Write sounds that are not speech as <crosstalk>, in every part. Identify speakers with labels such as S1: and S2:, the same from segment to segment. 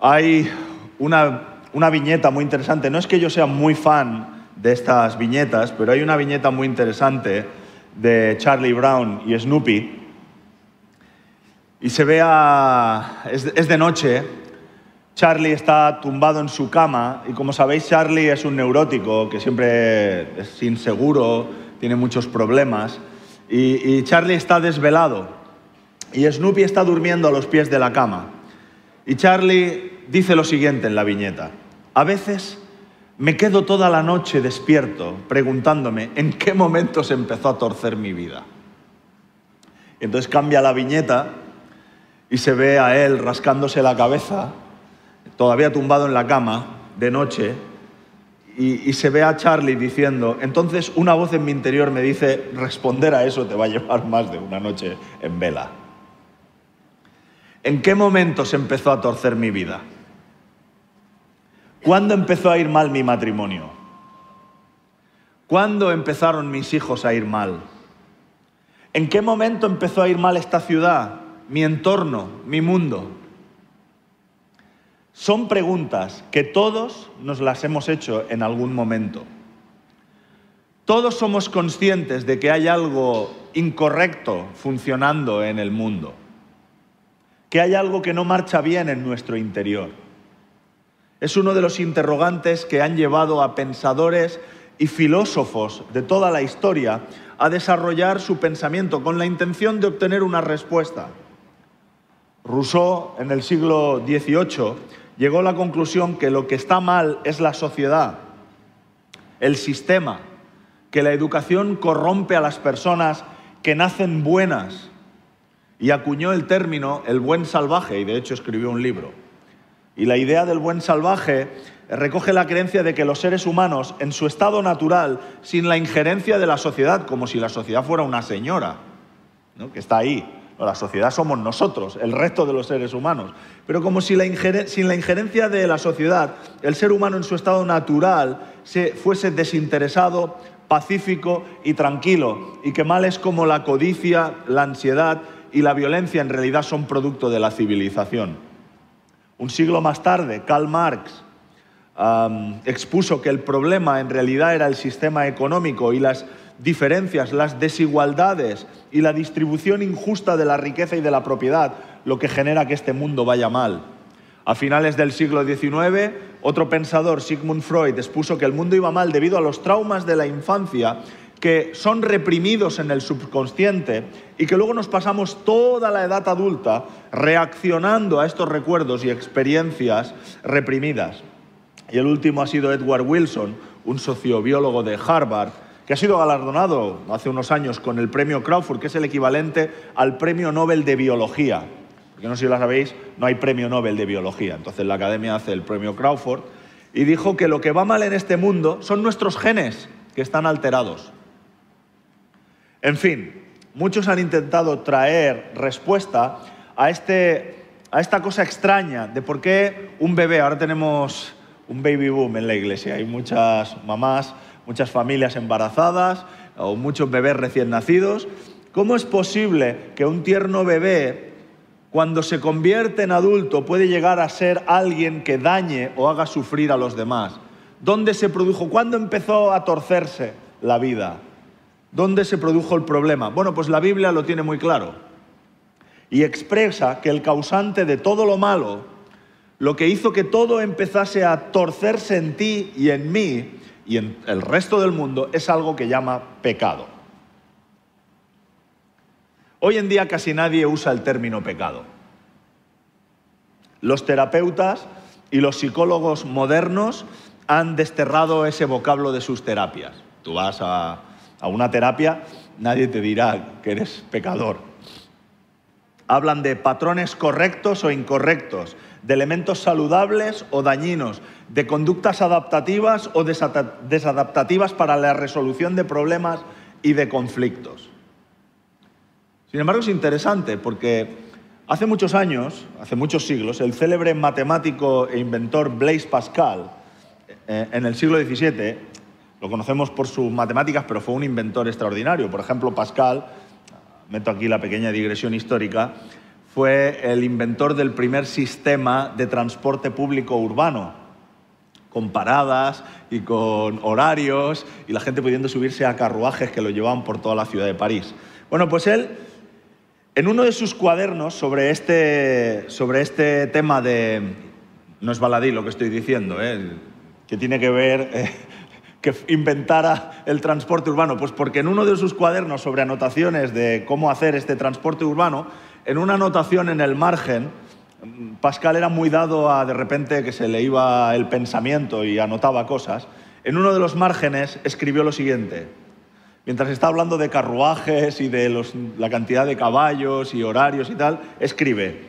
S1: Hay una, una viñeta muy interesante. No es que yo sea muy fan de estas viñetas, pero hay una viñeta muy interesante de Charlie Brown y Snoopy. Y se ve es, es de noche, Charlie está tumbado en su cama y como sabéis Charlie es un neurótico que siempre es inseguro, tiene muchos problemas y, y Charlie está desvelado y Snoopy está durmiendo a los pies de la cama. Y Charlie dice lo siguiente en la viñeta, a veces me quedo toda la noche despierto preguntándome en qué momento se empezó a torcer mi vida. Y entonces cambia la viñeta y se ve a él rascándose la cabeza, todavía tumbado en la cama, de noche, y, y, se ve a Charlie diciendo, entonces una voz en mi interior me dice, responder a eso te va a llevar más de una noche en vela. ¿En qué momento se empezó a torcer mi vida? ¿Cuándo empezó a ir mal mi matrimonio? ¿Cuándo empezaron mis hijos a ir mal? ¿En qué momento empezó a ir mal esta ciudad, mi entorno, mi mundo? Son preguntas que todos nos las hemos hecho en algún momento. Todos somos conscientes de que hay algo incorrecto funcionando en el mundo, que hay algo que no marcha bien en nuestro interior. Es uno de los interrogantes que han llevado a pensadores y filósofos de toda la historia a desarrollar su pensamiento con la intención de obtener una respuesta. Rousseau, en el siglo XVIII, llegó a la conclusión que lo que está mal es la sociedad, el sistema, que la educación corrompe a las personas que nacen buenas y acuñó el término el buen salvaje y de hecho escribió un libro. Y la idea del buen salvaje recoge la creencia de que los seres humanos, en su estado natural, sin la injerencia de la sociedad, como si la sociedad fuera una señora, ¿no? que está ahí, la sociedad somos nosotros, el resto de los seres humanos. Pero como si sin la injerencia de la sociedad, el ser humano en su estado natural se fuese desinteresado, pacífico y tranquilo, y que males como la codicia, la ansiedad y la violencia en realidad son producto de la civilización. Un siglo más tarde, Karl Marx expuso que el problema en realidad era el sistema económico y las diferencias, las desigualdades y la distribución injusta de la riqueza y de la propiedad, lo que genera que este mundo vaya mal. A finales del siglo XIX, otro pensador, Sigmund Freud, expuso que el mundo iba mal debido a los traumas de la infancia que son reprimidos en el subconsciente y que luego nos pasamos toda la edad adulta reaccionando a estos recuerdos y experiencias reprimidas. Y el último ha sido Edward Wilson, un sociobiólogo de Harvard, que ha sido galardonado hace unos años con el premio Crawford, que es el equivalente al premio Nobel de Biología. Porque no sé si lo sabéis, no hay premio Nobel de Biología. Entonces la academia hace el premio Crawford y dijo que lo que va mal en este mundo son nuestros genes que están alterados. En fin, muchos han intentado traer respuesta a, este, a esta cosa extraña de por qué un bebé, ahora tenemos un baby boom en la iglesia, hay muchas mamás muchas familias embarazadas o muchos bebés recién nacidos. ¿Cómo es posible que un tierno bebé, cuando se convierte en adulto, puede llegar a ser alguien que dañe o haga sufrir a los demás? ¿Dónde se produjo? ¿Cuándo empezó a torcerse la vida? ¿Dónde se produjo el problema? Bueno, pues la Biblia lo tiene muy claro y expresa que el causante de todo lo malo, lo que hizo que todo empezase a torcerse en ti y en mí, y en el resto del mundo es algo que llama pecado. Hoy en día casi nadie usa el término pecado. Los terapeutas y los psicólogos modernos han desterrado ese vocablo de sus terapias. Tú vas a, a una terapia, nadie te dirá que eres pecador. Hablan de patrones correctos o incorrectos, de elementos saludables o dañinos, de conductas adaptativas o desadaptativas para la resolución de problemas y de conflictos. Sin embargo, es interesante porque hace muchos años, hace muchos siglos, el célebre matemático e inventor Blaise Pascal, eh, en el siglo XVII, lo conocemos por sus matemáticas, pero fue un inventor extraordinario. Por ejemplo, Pascal, meto aquí la pequeña digresión histórica, fue el inventor del primer sistema de transporte público urbano, con paradas y con horarios y la gente pudiendo subirse a carruajes que lo llevaban por toda la ciudad de París. Bueno, pues él, en uno de sus cuadernos sobre este, sobre este tema de... No es baladí lo que estoy diciendo, ¿eh? que tiene que ver... Eh, que inventara el transporte urbano? Pues porque en uno de sus cuadernos sobre anotaciones de cómo hacer este transporte urbano, en una anotación en el margen, Pascal era muy dado a de repente que se le iba el pensamiento y anotaba cosas. En uno de los márgenes escribió lo siguiente. Mientras está hablando de carruajes y de la cantidad de caballos y horarios y tal, escribe,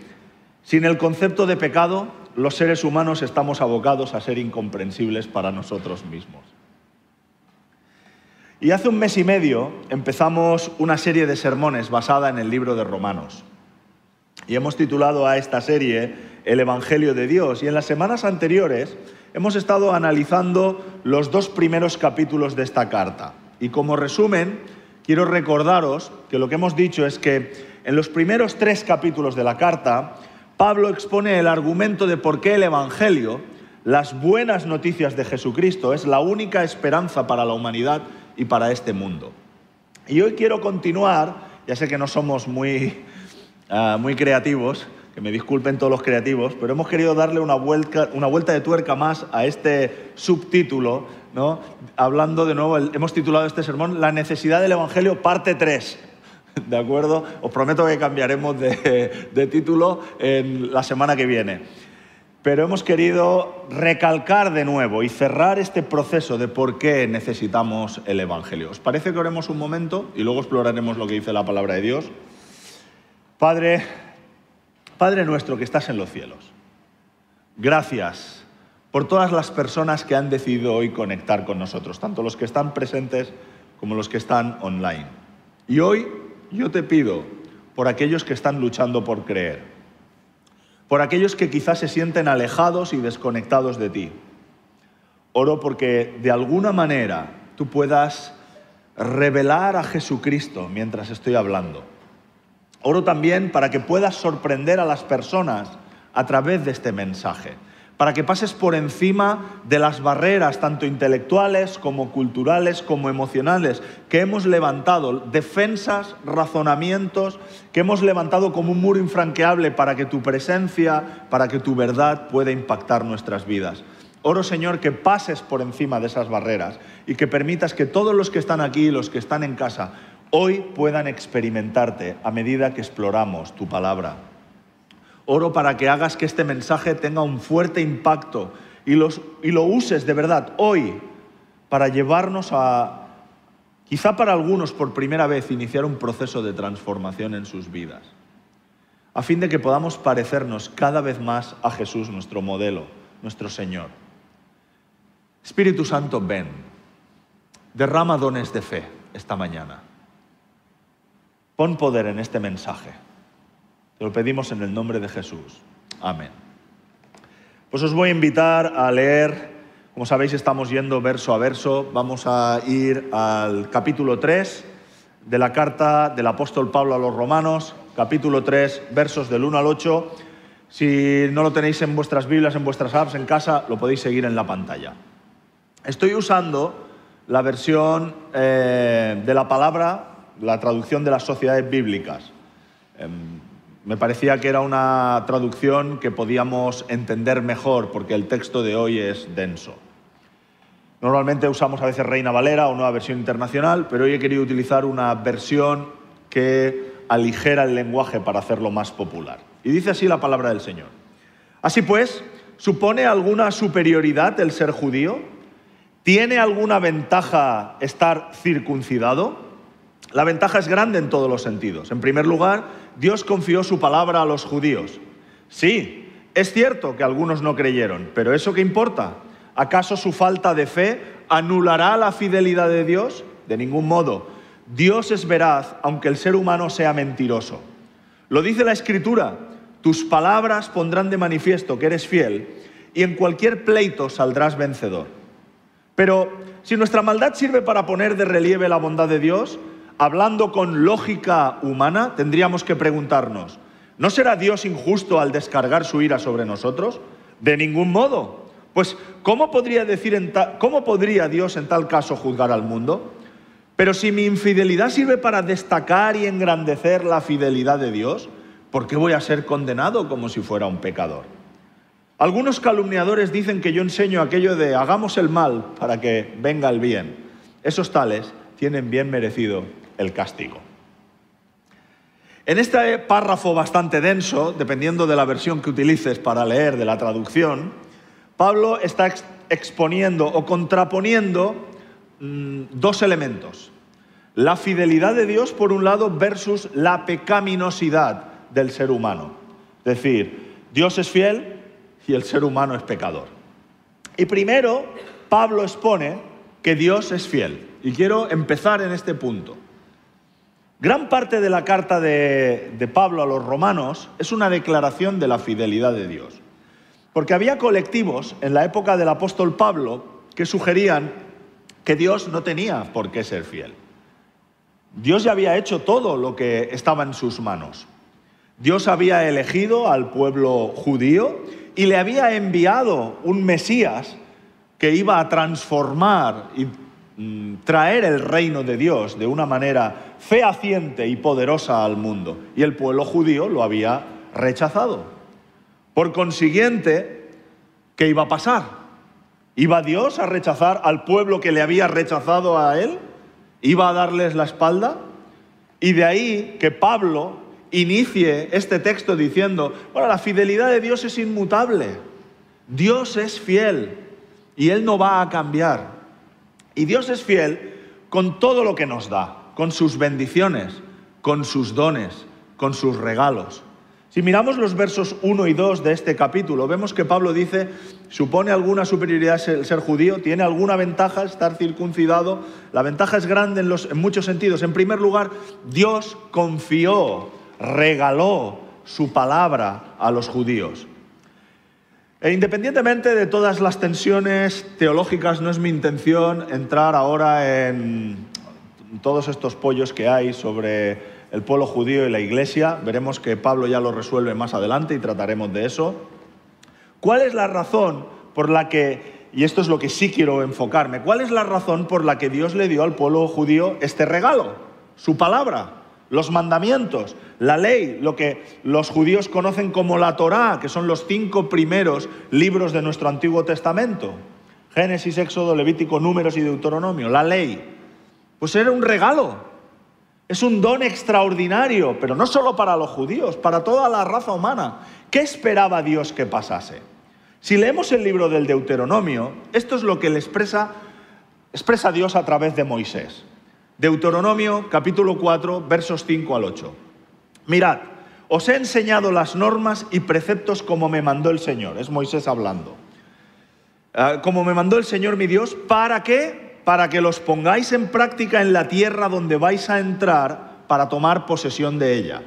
S1: sin el concepto de pecado, los seres humanos estamos abocados a ser incomprensibles para nosotros mismos. Y hace un mes y medio empezamos una serie de sermones basada en el libro de Romanos. Y hemos titulado a esta serie El Evangelio de Dios. Y en las semanas anteriores hemos estado analizando los dos primeros capítulos de esta carta. Y como resumen, quiero recordaros que lo que hemos dicho es que en los primeros tres capítulos de la carta, Pablo expone el argumento de por qué el Evangelio, las buenas noticias de Jesucristo, es la única esperanza para la humanidad y para este mundo. Y hoy quiero continuar, ya sé que no somos muy, <laughs> ah, muy creativos, que me disculpen todos los creativos, pero hemos querido darle una vuelta, una vuelta de tuerca más a este subtítulo, ¿no? hablando de nuevo, hemos titulado este sermón La necesidad del Evangelio, parte 3. <laughs> ¿De acuerdo? Os prometo que cambiaremos de, <laughs> de título en la semana que viene pero hemos querido recalcar de nuevo y cerrar este proceso de por qué necesitamos el Evangelio. ¿Os parece que oremos un momento y luego exploraremos lo que dice la palabra de Dios? Padre, Padre nuestro que estás en los cielos, gracias por todas las personas que han decidido hoy conectar con nosotros, tanto los que están presentes como los que están online. Y hoy yo te pido por aquellos que están luchando por creer por aquellos que quizás se sienten alejados y desconectados de ti. Oro porque de alguna manera tú puedas revelar a Jesucristo mientras estoy hablando. Oro también para que puedas sorprender a las personas a través de este mensaje para que pases por encima de las barreras, tanto intelectuales como culturales como emocionales, que hemos levantado, defensas, razonamientos, que hemos levantado como un muro infranqueable para que tu presencia, para que tu verdad pueda impactar nuestras vidas. Oro, Señor, que pases por encima de esas barreras y que permitas que todos los que están aquí, los que están en casa, hoy puedan experimentarte a medida que exploramos tu palabra. Oro para que hagas que este mensaje tenga un fuerte impacto y, lo uses de verdad hoy para llevarnos a, quizá para algunos por primera vez, iniciar un proceso de transformación en sus vidas, a fin de que podamos parecernos cada vez más a Jesús, nuestro modelo, nuestro Señor. Espíritu Santo, ven, derrama dones de fe esta mañana. Pon poder en este mensaje. Te lo pedimos en el nombre de Jesús. Amén. Pues os voy a invitar a leer, como sabéis estamos yendo verso a verso, vamos a ir al capítulo 3 de la carta del apóstol Pablo a los romanos, capítulo 3, versos del 1 al 8. Si no lo tenéis en vuestras Biblias, en vuestras apps, en casa, lo podéis seguir en la pantalla. Estoy usando la versión eh, de la palabra, la traducción de las sociedades bíblicas. Em, me parecía que era una traducción que podíamos entender mejor porque el texto de hoy es denso. Normalmente usamos a veces Reina Valera o nueva versión internacional, pero hoy he querido utilizar una versión que aligera el lenguaje para hacerlo más popular. Y dice así la palabra del Señor. Así pues, ¿supone alguna superioridad el ser judío? ¿Tiene alguna ventaja estar circuncidado? La ventaja es grande en todos los sentidos. En primer lugar, Dios confió su palabra a los judíos. Sí, es cierto que algunos no creyeron, pero ¿eso qué importa? ¿Acaso su falta de fe anulará la fidelidad de Dios? De ningún modo. Dios es veraz, aunque el ser humano sea mentiroso. Lo dice la Escritura, tus palabras pondrán de manifiesto que eres fiel y en cualquier pleito saldrás vencedor. Pero si nuestra maldad sirve para poner de relieve la bondad de Dios, hablando con lógica humana, tendríamos que preguntarnos, ¿No será Dios injusto al descargar su ira sobre nosotros? De ningún modo. Pues, ¿cómo podría, decir ¿cómo podría Dios en tal caso juzgar al mundo? Pero si mi infidelidad sirve para destacar y engrandecer la fidelidad de Dios, ¿por qué voy a ser condenado como si fuera un pecador? Algunos calumniadores dicen que yo enseño aquello de hagamos el mal para que venga el bien. Esos tales tienen bien merecido el castigo. En este párrafo bastante denso, dependiendo de la versión que utilices para leer de la traducción, Pablo está exponiendo o contraponiendo mm, dos elementos. La fidelidad de Dios, por un lado, versus la pecaminosidad del ser humano. Es decir, Dios es fiel y el ser humano es pecador. Y primero, Pablo expone que Dios es fiel. Y quiero empezar en este punto. Gran parte de la carta de, Pablo a los romanos es una declaración de la fidelidad de Dios. Porque había colectivos en la época del apóstol Pablo que sugerían que Dios no tenía por qué ser fiel. Dios ya había hecho todo lo que estaba en sus manos. Dios había elegido al pueblo judío y le había enviado un Mesías que iba a transformar y mm, traer el reino de Dios de una manera fehaciente y poderosa al mundo. Y el pueblo judío lo había rechazado. Por consiguiente, ¿qué iba a pasar? ¿Iba Dios a rechazar al pueblo que le había rechazado a él? ¿Iba a darles la espalda? Y de ahí que Pablo inicie este texto diciendo, bueno, la fidelidad de Dios es inmutable, Dios es fiel y Él no va a cambiar. Y Dios es fiel con todo lo que nos da, con sus bendiciones, con sus dones, con sus regalos. Si miramos los versos 1 y 2 de este capítulo, vemos que Pablo dice, supone alguna superioridad el ser judío, tiene alguna ventaja estar circuncidado, la ventaja es grande en, en muchos sentidos. En primer lugar, Dios confió, regaló su palabra a los judíos. E independientemente de todas las tensiones teológicas, no es mi intención entrar ahora en todos estos pollos que hay sobre el pueblo judío y la iglesia. Veremos que Pablo ya lo resuelve más adelante y trataremos de eso. ¿Cuál es la razón por la que, y esto es lo que sí quiero enfocarme, cuál es la razón por la que Dios le dio al pueblo judío este regalo? Su palabra, los mandamientos, la ley, lo que los judíos conocen como la Torá, que son los cinco primeros libros de nuestro Antiguo Testamento. Génesis, Éxodo, Levítico, Números y Deuteronomio, la ley. Pues era un regalo, es un don extraordinario, pero no solo para los judíos, para toda la raza humana. ¿Qué esperaba Dios que pasase? Si leemos el libro del Deuteronomio, esto es lo que le expresa, expresa Dios a través de Moisés. Deuteronomio capítulo 4, versos 5 al 8. Mirad, os he enseñado las normas y preceptos como me mandó el Señor. Es Moisés hablando. Ah, como me mandó el Señor mi Dios, ¿para qué? Para que los pongáis en práctica en la tierra donde vais a entrar para tomar posesión de ella.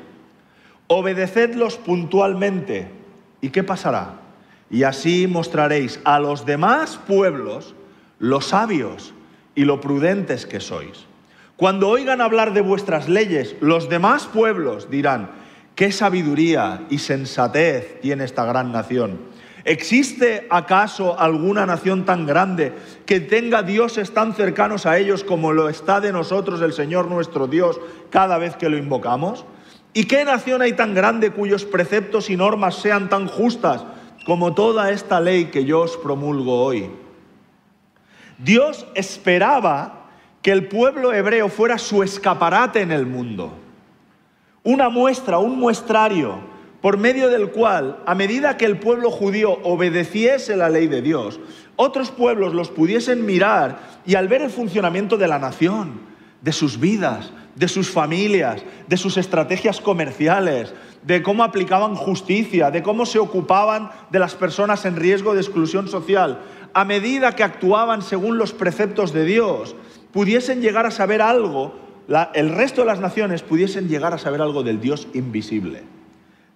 S1: Obedecedlos puntualmente. ¿Y qué pasará? Y así mostraréis a los demás pueblos lo sabios y lo prudentes que sois. Cuando oigan hablar de vuestras leyes, los demás pueblos dirán, qué sabiduría y sensatez tiene esta gran nación ¿Existe acaso alguna nación tan grande que tenga dioses tan cercanos a ellos como lo está de nosotros el Señor nuestro Dios cada vez que lo invocamos? ¿Y qué nación hay tan grande cuyos preceptos y normas sean tan justas como toda esta ley que yo os promulgo hoy? Dios esperaba que el pueblo hebreo fuera su escaparate en el mundo, una muestra, un muestrario por medio del cual, a medida que el pueblo judío obedeciese la ley de Dios, otros pueblos los pudiesen mirar y al ver el funcionamiento de la nación, de sus vidas, de sus familias, de sus estrategias comerciales, de cómo aplicaban justicia, de cómo se ocupaban de las personas en riesgo de exclusión social, a medida que actuaban según los preceptos de Dios, pudiesen llegar a saber algo, el resto de las naciones pudiesen llegar a saber algo del Dios invisible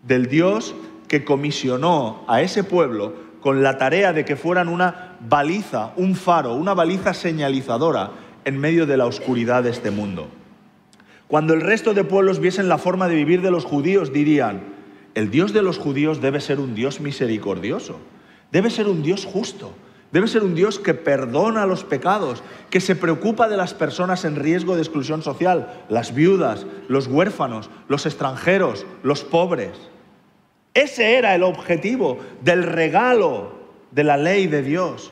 S1: del Dios que comisionó a ese pueblo con la tarea de que fueran una baliza, un faro, una baliza señalizadora en medio de la oscuridad de este mundo. Cuando el resto de pueblos viesen la forma de vivir de los judíos, dirían, el Dios de los judíos debe ser un Dios misericordioso, debe ser un Dios justo, debe ser un Dios que perdona los pecados, que se preocupa de las personas en riesgo de exclusión social, las viudas, los huérfanos, los extranjeros, los pobres. Ese era el objetivo del regalo de la ley de Dios.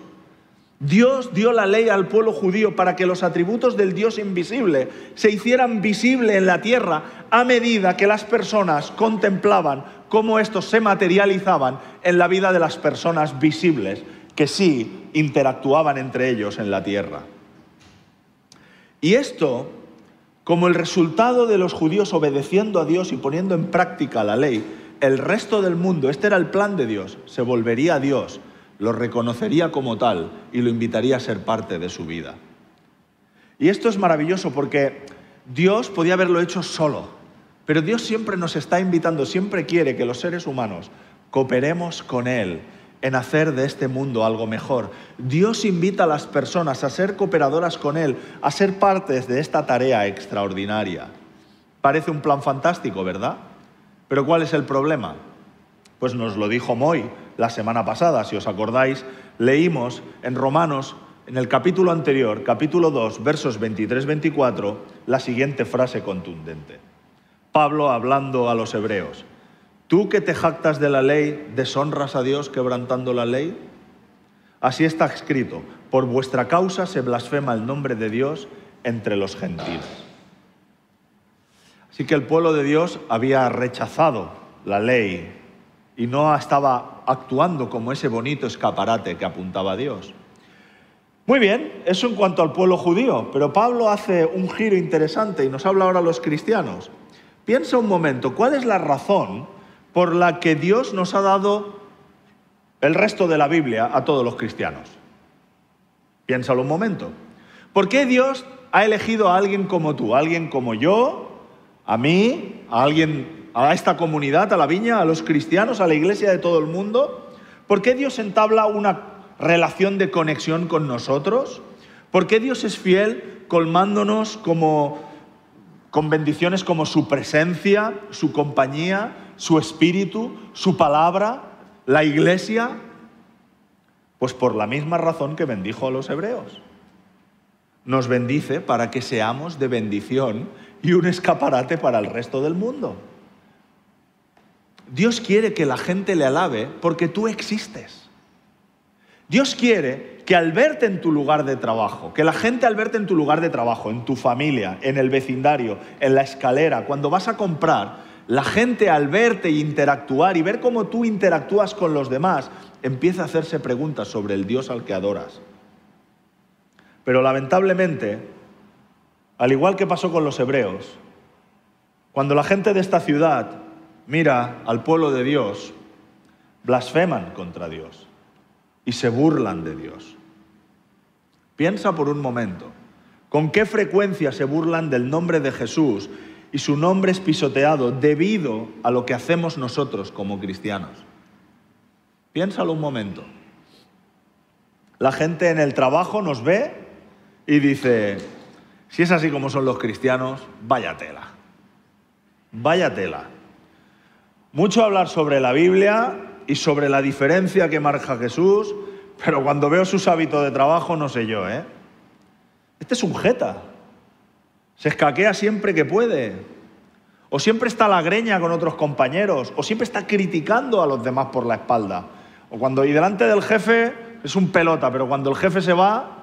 S1: Dios dio la ley al pueblo judío para que los atributos del Dios invisible se hicieran visibles en la tierra a medida que las personas contemplaban cómo estos se materializaban en la vida de las personas visibles que sí interactuaban entre ellos en la tierra. Y esto, como el resultado de los judíos obedeciendo a Dios y poniendo en práctica la ley, el resto del mundo, este era el plan de Dios, se volvería a Dios lo reconocería como tal y lo invitaría a ser parte de su vida. Y esto es maravilloso porque Dios podía haberlo hecho solo, pero Dios siempre nos está invitando, siempre quiere que los seres humanos cooperemos con Él en hacer de este mundo algo mejor. Dios invita a las personas a ser cooperadoras con Él, a ser partes de esta tarea extraordinaria. Parece un plan fantástico, ¿verdad? Pero ¿cuál es el problema? Pues nos lo dijo Moy la semana pasada, si os acordáis, leímos en Romanos, en el capítulo anterior, capítulo 2, versos 23-24, la siguiente frase contundente. Pablo hablando a los hebreos, ¿tú que te jactas de la ley, deshonras a Dios quebrantando la ley? Así está escrito, por vuestra causa se blasfema el nombre de Dios entre los gentiles. Así que el pueblo de Dios había rechazado la ley y no estaba actuando como ese bonito escaparate que apuntaba a Dios. Muy bien, eso en cuanto al pueblo judío, pero Pablo hace un giro interesante y nos habla ahora a los cristianos. Piensa un momento, ¿cuál es la razón por la que Dios nos ha dado el resto de la Biblia a todos los cristianos? Piénsalo un momento. ¿Por qué Dios ha elegido a alguien como tú, a alguien como yo, a mí, a alguien a esta comunidad, a la viña, a los cristianos, a la iglesia de todo el mundo? ¿Por qué Dios entabla una relación de conexión con nosotros? ¿Por qué Dios es fiel colmándonos como, con bendiciones como su presencia, su compañía, su espíritu, su palabra, la iglesia? Pues por la misma razón que bendijo a los hebreos. Nos bendice para que seamos de bendición y un escaparate para el resto del mundo. Dios quiere que la gente le alabe porque tú existes. Dios quiere que al verte en tu lugar de trabajo, que la gente al verte en tu lugar de trabajo, en tu familia, en el vecindario, en la escalera, cuando vas a comprar, la gente al verte e interactuar y ver cómo tú interactúas con los demás, empieza a hacerse preguntas sobre el Dios al que adoras. Pero lamentablemente, al igual que pasó con los hebreos, cuando la gente de esta ciudad mira al pueblo de Dios, blasfeman contra Dios y se burlan de Dios. Piensa por un momento, ¿con qué frecuencia se burlan del nombre de Jesús y su nombre es pisoteado debido a lo que hacemos nosotros como cristianos? Piénsalo un momento. La gente en el trabajo nos ve y dice, si es así como son los cristianos, vaya tela. Vaya tela. Mucho hablar sobre la Biblia y sobre la diferencia que marca Jesús, pero cuando veo sus hábitos de trabajo no sé yo, ¿eh? Este es un jeta. Se escaquea siempre que puede. O siempre está la greña con otros compañeros, o siempre está criticando a los demás por la espalda. O cuando y delante del jefe es un pelota, pero cuando el jefe se va,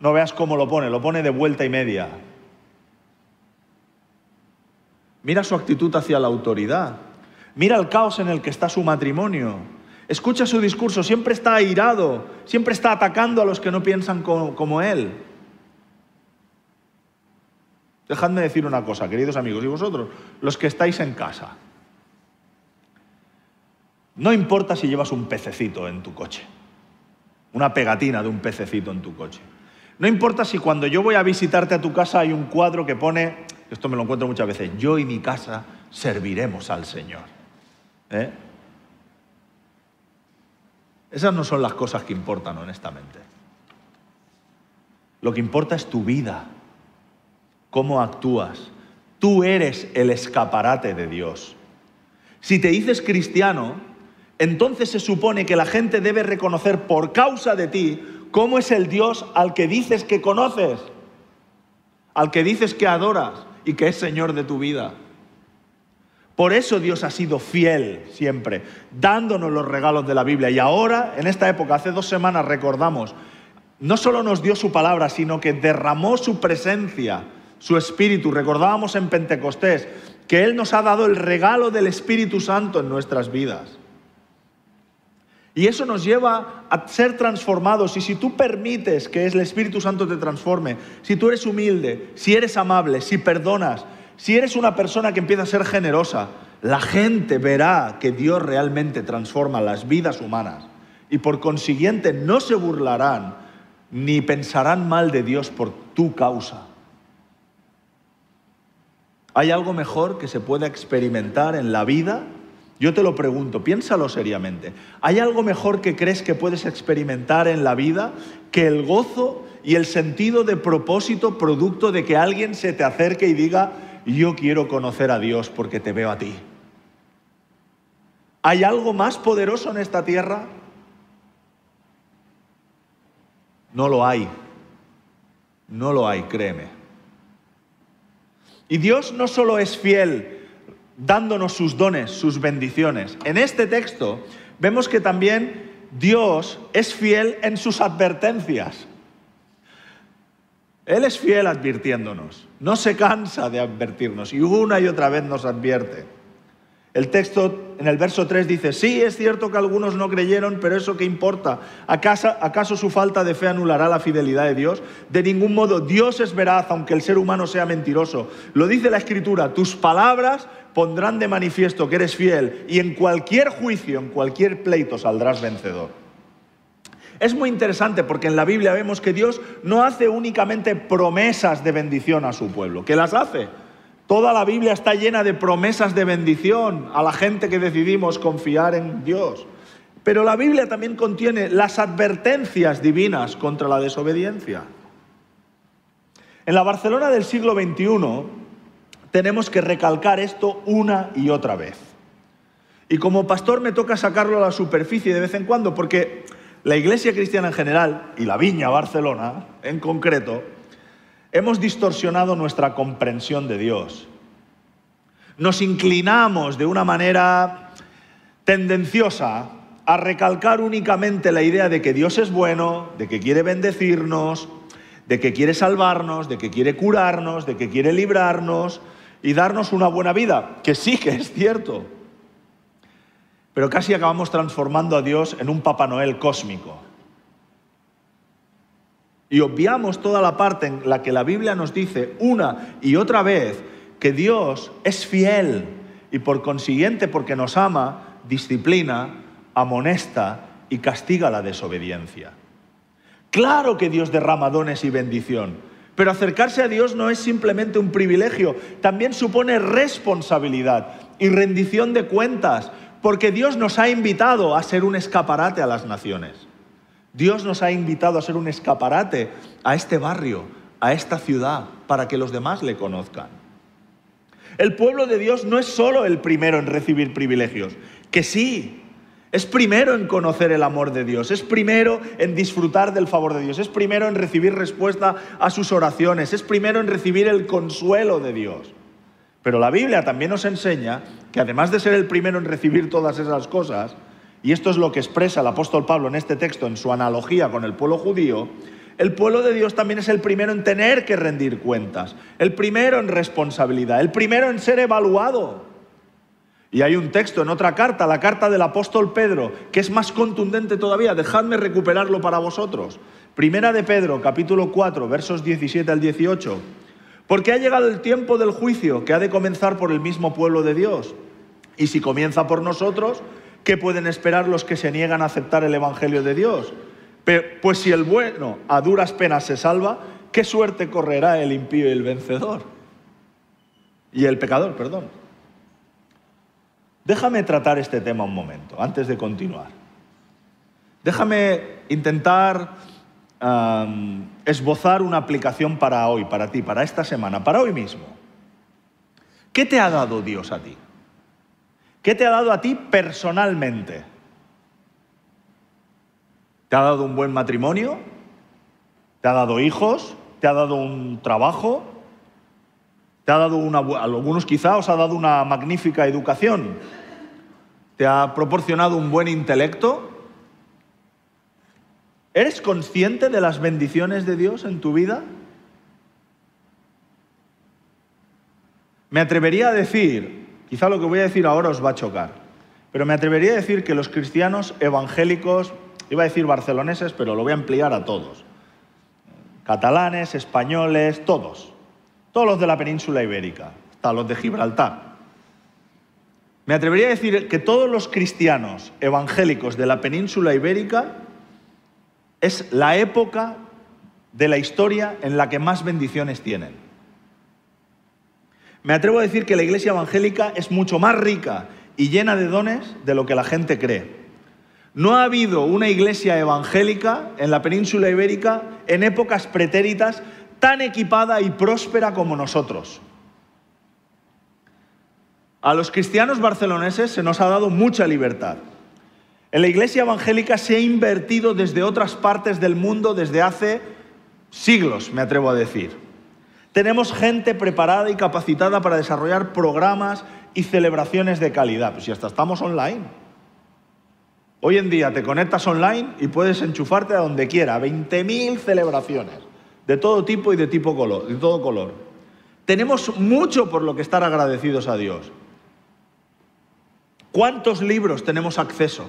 S1: no veas cómo lo pone, lo pone de vuelta y media. Mira su actitud hacia la autoridad. Mira el caos en el que está su matrimonio. Escucha su discurso, siempre está airado, siempre está atacando a los que no piensan como, él. Dejadme decir una cosa, queridos amigos, y vosotros, los que estáis en casa. No importa si llevas un pececito en tu coche, una pegatina de un pececito en tu coche. No importa si cuando yo voy a visitarte a tu casa hay un cuadro que pone, esto me lo encuentro muchas veces, yo y mi casa serviremos al Señor. ¿Eh? Esas no son las cosas que importan, honestamente. Lo que importa es tu vida, cómo actúas. Tú eres el escaparate de Dios. Si te dices cristiano, entonces se supone que la gente debe reconocer por causa de ti cómo es el Dios al que dices que conoces, al que dices que adoras y que es Señor de tu vida. Por eso Dios ha sido fiel siempre, dándonos los regalos de la Biblia. Y ahora, en esta época, hace dos semanas recordamos, no solo nos dio su palabra, sino que derramó su presencia, su espíritu. Recordábamos en Pentecostés que Él nos ha dado el regalo del Espíritu Santo en nuestras vidas. Y eso nos lleva a ser transformados. Y si tú permites que el Espíritu Santo te transforme, si tú eres humilde, si eres amable, si perdonas, si eres una persona que empieza a ser generosa, la gente verá que Dios realmente transforma las vidas humanas y por consiguiente no se burlarán ni pensarán mal de Dios por tu causa. ¿Hay algo mejor que se pueda experimentar en la vida? Yo te lo pregunto, piénsalo seriamente. ¿Hay algo mejor que crees que puedes experimentar en la vida que el gozo y el sentido de propósito producto de que alguien se te acerque y diga, yo quiero conocer a Dios porque te veo a ti. ¿Hay algo más poderoso en esta tierra? No lo hay. No lo hay, créeme. Y Dios no solo es fiel dándonos sus dones, sus bendiciones. En este texto vemos que también Dios es fiel en sus advertencias. Él es fiel advirtiéndonos, no se cansa de advertirnos y una y otra vez nos advierte. El texto en el verso 3 dice, sí, es cierto que algunos no creyeron, pero eso qué importa. ¿Acaso, ¿Acaso su falta de fe anulará la fidelidad de Dios? De ningún modo, Dios es veraz, aunque el ser humano sea mentiroso. Lo dice la Escritura, tus palabras pondrán de manifiesto que eres fiel y en cualquier juicio, en cualquier pleito saldrás vencedor. Es muy interesante porque en la Biblia vemos que Dios no hace únicamente promesas de bendición a su pueblo, que las hace. Toda la Biblia está llena de promesas de bendición a la gente que decidimos confiar en Dios. Pero la Biblia también contiene las advertencias divinas contra la desobediencia. En la Barcelona del siglo XXI tenemos que recalcar esto una y otra vez. Y como pastor me toca sacarlo a la superficie de vez en cuando porque la Iglesia cristiana en general y la Viña Barcelona en concreto, hemos distorsionado nuestra comprensión de Dios. Nos inclinamos de una manera tendenciosa a recalcar únicamente la idea de que Dios es bueno, de que quiere bendecirnos, de que quiere salvarnos, de que quiere curarnos, de que quiere librarnos y darnos una buena vida, que sí que es cierto pero casi acabamos transformando a Dios en un Papá Noel cósmico. Y obviamos toda la parte en la que la Biblia nos dice una y otra vez que Dios es fiel y por consiguiente, porque nos ama, disciplina, amonesta y castiga la desobediencia. Claro que Dios derrama dones y bendición, pero acercarse a Dios no es simplemente un privilegio, también supone responsabilidad y rendición de cuentas, porque Dios nos ha invitado a ser un escaparate a las naciones. Dios nos ha invitado a ser un escaparate a este barrio, a esta ciudad, para que los demás le conozcan. El pueblo de Dios no es solo el primero en recibir privilegios, que sí, es primero en conocer el amor de Dios, es primero en disfrutar del favor de Dios, es primero en recibir respuesta a sus oraciones, es primero en recibir el consuelo de Dios. Pero la Biblia también nos enseña que además de ser el primero en recibir todas esas cosas, y esto es lo que expresa el apóstol Pablo en este texto en su analogía con el pueblo judío, el pueblo de Dios también es el primero en tener que rendir cuentas, el primero en responsabilidad, el primero en ser evaluado. Y hay un texto en otra carta, la carta del apóstol Pedro, que es más contundente todavía, dejadme recuperarlo para vosotros. Primera de Pedro, capítulo 4, versos 17 al 18. Porque ha llegado el tiempo del juicio que ha de comenzar por el mismo pueblo de Dios. Y si comienza por nosotros, ¿qué pueden esperar los que se niegan a aceptar el Evangelio de Dios? Pues si el bueno a duras penas se salva, ¿qué suerte correrá el impío y el vencedor? Y el pecador, perdón. Déjame tratar este tema un momento, antes de continuar. Déjame intentar esbozar una aplicación para hoy, para ti, para esta semana, para hoy mismo. ¿Qué te ha dado Dios a ti? ¿Qué te ha dado a ti personalmente? ¿Te ha dado un buen matrimonio? ¿Te ha dado hijos? ¿Te ha dado un trabajo? ¿Te ha dado una, algunos quizá os ha dado una magnífica educación? ¿Te ha proporcionado un buen intelecto? ¿Eres consciente de las bendiciones de Dios en tu vida? Me atrevería a decir, quizá lo que voy a decir ahora os va a chocar, pero me atrevería a decir que los cristianos evangélicos, iba a decir barceloneses, pero lo voy a ampliar a todos, catalanes, españoles, todos, todos los de la península ibérica, hasta los de Gibraltar. Me atrevería a decir que todos los cristianos evangélicos de la península ibérica es la época de la historia en la que más bendiciones tienen. Me atrevo a decir que la iglesia evangélica es mucho más rica y llena de dones de lo que la gente cree. No ha habido una iglesia evangélica en la península ibérica en épocas pretéritas tan equipada y próspera como nosotros. A los cristianos barceloneses se nos ha dado mucha libertad. En la iglesia evangélica se ha invertido desde otras partes del mundo desde hace siglos, me atrevo a decir. Tenemos gente preparada y capacitada para desarrollar programas y celebraciones de calidad. Pues si hasta estamos online. Hoy en día te conectas online y puedes enchufarte a donde quiera. 20.000 celebraciones de todo tipo y de, tipo de todo color. Tenemos mucho por lo que estar agradecidos a Dios. ¿Cuántos libros tenemos acceso?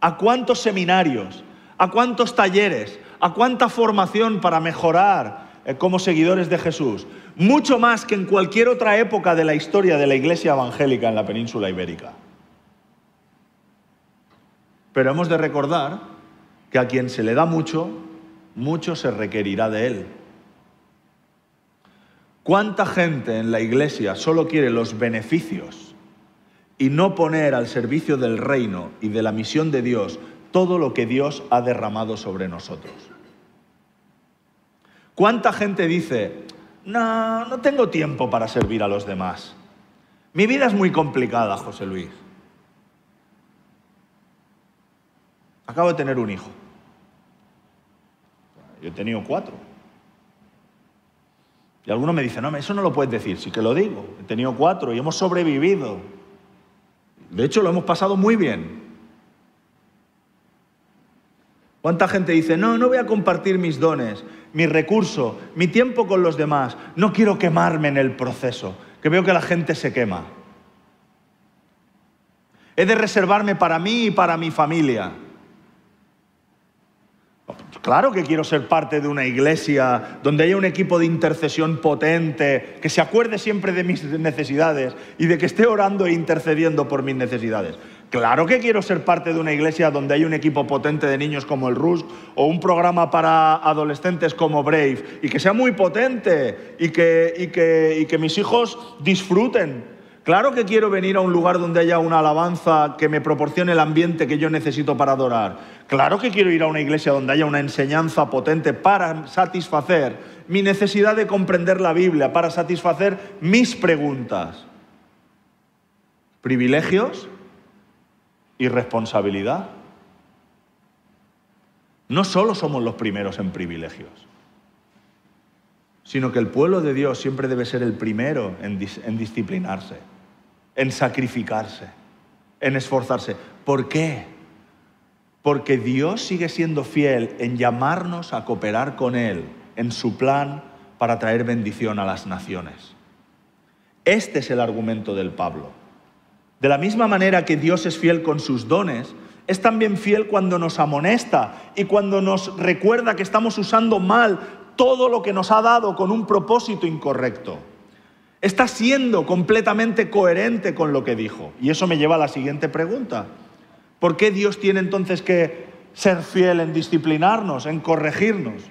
S1: ¿A cuántos seminarios? ¿A cuántos talleres? ¿A cuánta formación para mejorar como seguidores de Jesús? Mucho más que en cualquier otra época de la historia de la iglesia evangélica en la península ibérica. Pero hemos de recordar que a quien se le da mucho, mucho se requerirá de él. ¿Cuánta gente en la iglesia solo quiere los beneficios y no poner al servicio del reino y de la misión de Dios todo lo que Dios ha derramado sobre nosotros? ¿Cuánta gente dice, no, no tengo tiempo para servir a los demás? Mi vida es muy complicada, José Luis. Acabo de tener un hijo. Yo he tenido cuatro. Y algunos me dicen, no, eso no lo puedes decir. Sí que lo digo. He tenido cuatro y hemos sobrevivido. De hecho, lo hemos pasado muy bien. ¿Cuánta gente dice, no, no voy a compartir mis dones, mi recurso, mi tiempo con los demás? No quiero quemarme en el proceso, que veo que la gente se quema. He de reservarme para mí y para mi familia. Claro que quiero ser parte de una iglesia donde haya un equipo de intercesión potente, que se acuerde siempre de mis necesidades y de que esté orando e intercediendo por mis necesidades. Claro que quiero ser parte de una iglesia donde hay un equipo potente de niños como el RUS o un programa para adolescentes como Brave y que sea muy potente y que, y que, y que mis hijos disfruten Claro que quiero venir a un lugar donde haya una alabanza que me proporcione el ambiente que yo necesito para adorar. Claro que quiero ir a una iglesia donde haya una enseñanza potente para satisfacer mi necesidad de comprender la Biblia, para satisfacer mis preguntas. Privilegios y responsabilidad. No solo somos los primeros en privilegios, sino que el pueblo de Dios siempre debe ser el primero en, disciplinarse en sacrificarse, en esforzarse. ¿Por qué? Porque Dios sigue siendo fiel en llamarnos a cooperar con Él en su plan para traer bendición a las naciones. Este es el argumento del Pablo. De la misma manera que Dios es fiel con sus dones, es también fiel cuando nos amonesta y cuando nos recuerda que estamos usando mal todo lo que nos ha dado con un propósito incorrecto. Está siendo completamente coherente con lo que dijo. Y eso me lleva a la siguiente pregunta. ¿Por qué Dios tiene entonces que ser fiel en disciplinarnos, en corregirnos?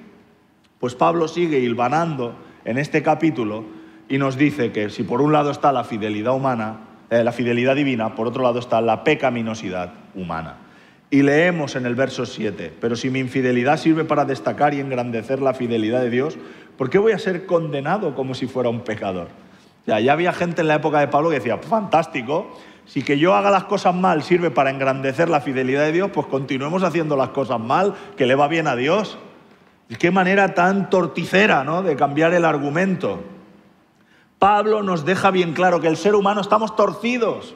S1: Pues Pablo sigue hilvanando en este capítulo y nos dice que si por un lado está la fidelidad humana, eh, la fidelidad divina, por otro lado está la pecaminosidad humana. Y leemos en el verso 7, pero si mi infidelidad sirve para destacar y engrandecer la fidelidad de Dios, ¿por qué voy a ser condenado como si fuera un pecador? ya había gente en la época de Pablo que decía, fantástico, Si que yo haga las cosas mal sirve para engrandecer la fidelidad de Dios, pues continuemos haciendo las cosas mal, que le va bien a Dios. Y qué manera tan torticera ¿no? de cambiar el argumento. Pablo nos deja bien claro que el ser humano estamos torcidos,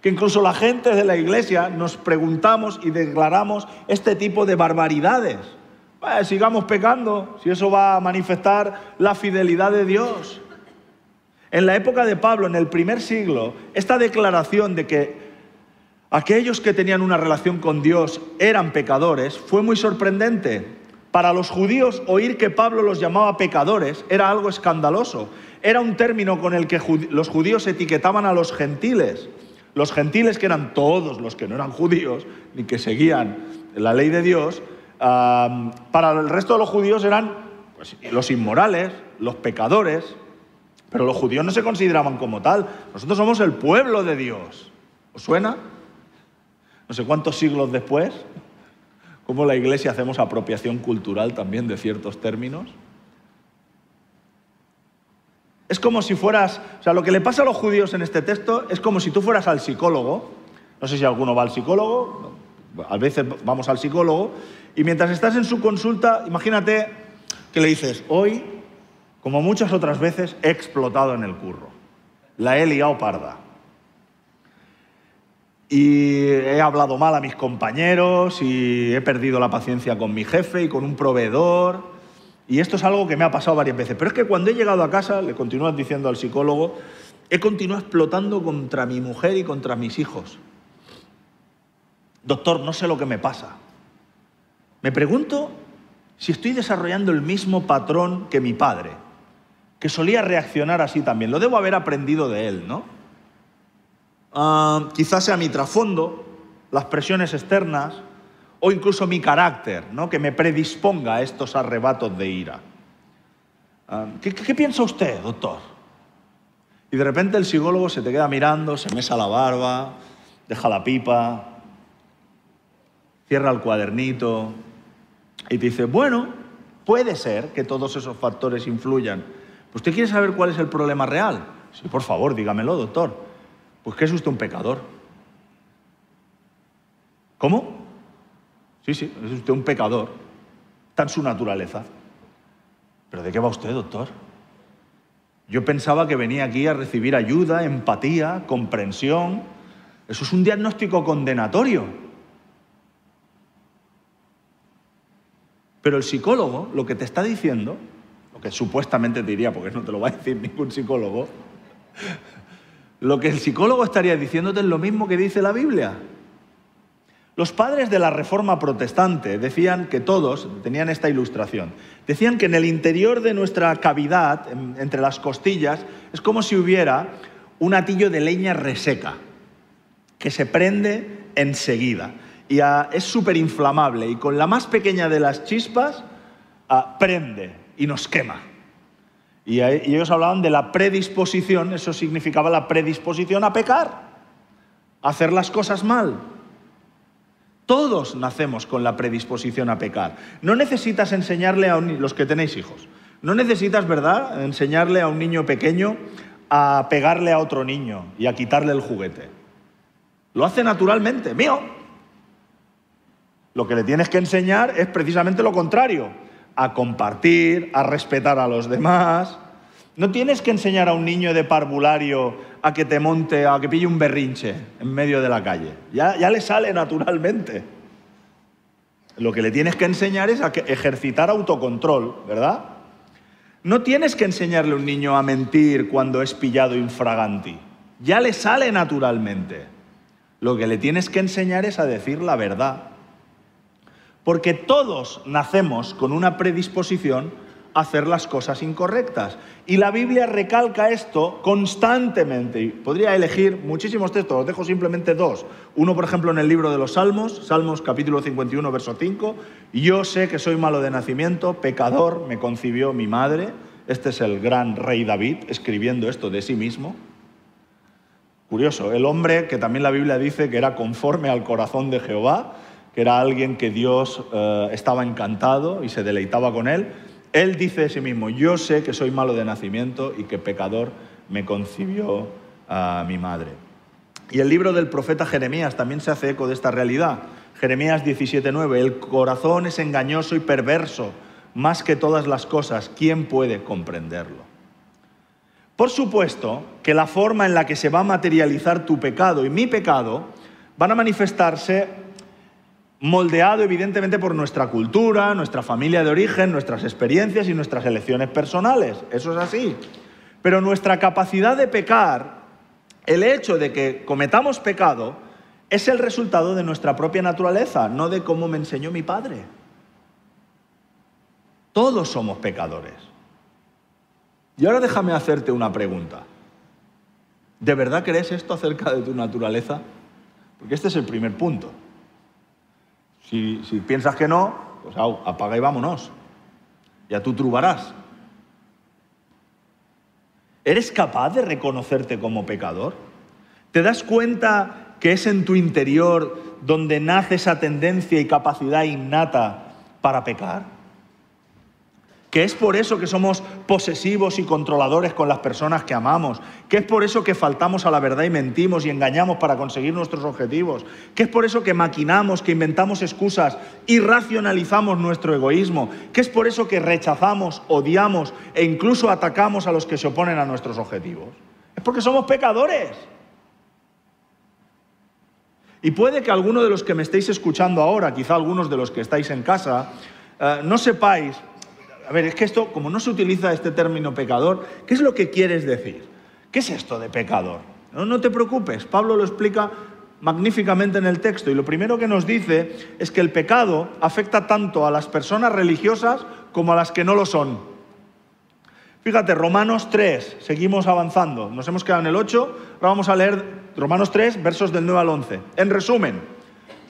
S1: que incluso la gente de la iglesia nos preguntamos y declaramos este tipo de barbaridades. sigamos pecando, si eso va a manifestar la fidelidad de Dios. En la época de Pablo, en el primer siglo, esta declaración de que aquellos que tenían una relación con Dios eran pecadores fue muy sorprendente. Para los judíos oír que Pablo los llamaba pecadores era algo escandaloso. Era un término con el que los judíos etiquetaban a los gentiles. Los gentiles, que eran todos los que no eran judíos ni que seguían la ley de Dios, para el resto de los judíos eran pues, los inmorales, los pecadores, pero los judíos no se consideraban como tal. Nosotros somos el pueblo de Dios. ¿Os suena? No sé cuántos siglos después, cómo la iglesia hacemos apropiación cultural también de ciertos términos. Es como si fueras, o sea, lo que le pasa a los judíos en este texto es como si tú fueras al psicólogo, no sé si alguno va al psicólogo, a veces vamos al psicólogo, y mientras estás en su consulta, imagínate que le dices, hoy, como muchas otras veces, he explotado en el curro, la he liado parda y he hablado mal a mis compañeros y he perdido la paciencia con mi jefe y con un proveedor. Y esto es algo que me ha pasado varias veces. Pero es que cuando he llegado a casa, le continúas diciendo al psicólogo, he continuado explotando contra mi mujer y contra mis hijos. Doctor, no sé lo que me pasa. Me pregunto si estoy desarrollando el mismo patrón que mi padre, que solía reaccionar así también. Lo debo haber aprendido de él, ¿no? Ah, quizás sea mi trasfondo, las presiones externas o incluso mi carácter, ¿no? que me predisponga a estos arrebatos de ira. Ah, ¿qué, ¿Qué piensa usted, doctor? Y de repente el psicólogo se te queda mirando, se mesa la barba, deja la pipa, cierra el cuadernito y te dice, bueno, puede ser que todos esos factores influyan. ¿Usted quiere saber cuál es el problema real? Sí, por favor, dígamelo, doctor. Pues que es usted un pecador. ¿Cómo? Sí, sí, es usted un pecador. En su naturaleza. ¿Pero de qué va usted, doctor? Yo pensaba que venía aquí a recibir ayuda, empatía, comprensión. Eso es un diagnóstico condenatorio. Pero el psicólogo lo que te está diciendo, lo que supuestamente te diría, porque no te lo va a decir ningún psicólogo, lo que el psicólogo estaría diciéndote es lo mismo que dice la Biblia. Los padres de la Reforma Protestante decían que todos tenían esta ilustración. Decían que en el interior de nuestra cavidad, entre las costillas, es como si hubiera un atillo de leña reseca que se prende enseguida y es súper inflamable y con la más pequeña de las chispas ah, prende y nos quema. Y ellos hablaban de la predisposición, eso significaba la predisposición a pecar, a hacer las cosas mal. Todos nacemos con la predisposición a pecar. No necesitas enseñarle a los que tenéis hijos, no necesitas, ¿verdad?, enseñarle a un niño pequeño a pegarle a otro niño y a quitarle el juguete. Lo hace naturalmente, mío. Lo que le tienes que enseñar es precisamente lo contrario a compartir, a respetar a los demás. No tienes que enseñar a un niño de parvulario a que te monte, a que pille un berrinche en medio de la calle. Ya, ya le sale naturalmente. Lo que le tienes que enseñar es a ejercitar autocontrol, ¿verdad? No tienes que enseñarle a un niño a mentir cuando es pillado infraganti. Ya le sale naturalmente. Lo que le tienes que enseñar es a decir la verdad. Porque todos nacemos con una predisposición a hacer las cosas incorrectas. Y la Biblia recalca esto constantemente. Podría elegir muchísimos textos, os dejo simplemente dos. Uno, por ejemplo, en el libro de los Salmos, Salmos capítulo 51, verso 5. Yo sé que soy malo de nacimiento, pecador me concibió mi madre. Este es el gran rey David escribiendo esto de sí mismo. Curioso, el hombre que también la Biblia dice que era conforme al corazón de Jehová, que era alguien que Dios eh, estaba encantado y se deleitaba con él, él dice de sí mismo, yo sé que soy malo de nacimiento y que pecador me concibió a mi madre. Y el libro del profeta Jeremías también se hace eco de esta realidad. Jeremías 17:9, el corazón es engañoso y perverso, más que todas las cosas, ¿quién puede comprenderlo? Por supuesto que la forma en la que se va a materializar tu pecado y mi pecado van a manifestarse moldeado evidentemente por nuestra cultura, nuestra familia de origen, nuestras experiencias y nuestras elecciones personales. Eso es así. Pero nuestra capacidad de pecar, el hecho de que cometamos pecado, es el resultado de nuestra propia naturaleza, no de cómo me enseñó mi padre. Todos somos pecadores. Y ahora déjame hacerte una pregunta. ¿De verdad crees esto acerca de tu naturaleza? Porque este es el primer punto. Si, piensas que no, pues apaga y vámonos. Ya tú trubarás. ¿Eres capaz de reconocerte como pecador? ¿Te das cuenta que es en tu interior donde nace esa tendencia y capacidad innata para pecar? Que es por eso que somos posesivos y controladores con las personas que amamos, que es por eso que faltamos a la verdad y mentimos y engañamos para conseguir nuestros objetivos, que es por eso que maquinamos, que inventamos excusas y racionalizamos nuestro egoísmo, que es por eso que rechazamos, odiamos e incluso atacamos a los que se oponen a nuestros objetivos. Es porque somos pecadores. Y puede que alguno de los que me estéis escuchando ahora, quizá algunos de los que estáis en casa, eh, no sepáis a ver, es que esto, como no se utiliza este término pecador, ¿qué es lo que quieres decir? ¿Qué es esto de pecador? No, no te preocupes, Pablo lo explica magníficamente en el texto y lo primero que nos dice es que el pecado afecta tanto a las personas religiosas como a las que no lo son. Fíjate, Romanos 3, seguimos avanzando, nos hemos quedado en el 8, ahora vamos a leer Romanos 3, versos del 9 al 11. En resumen,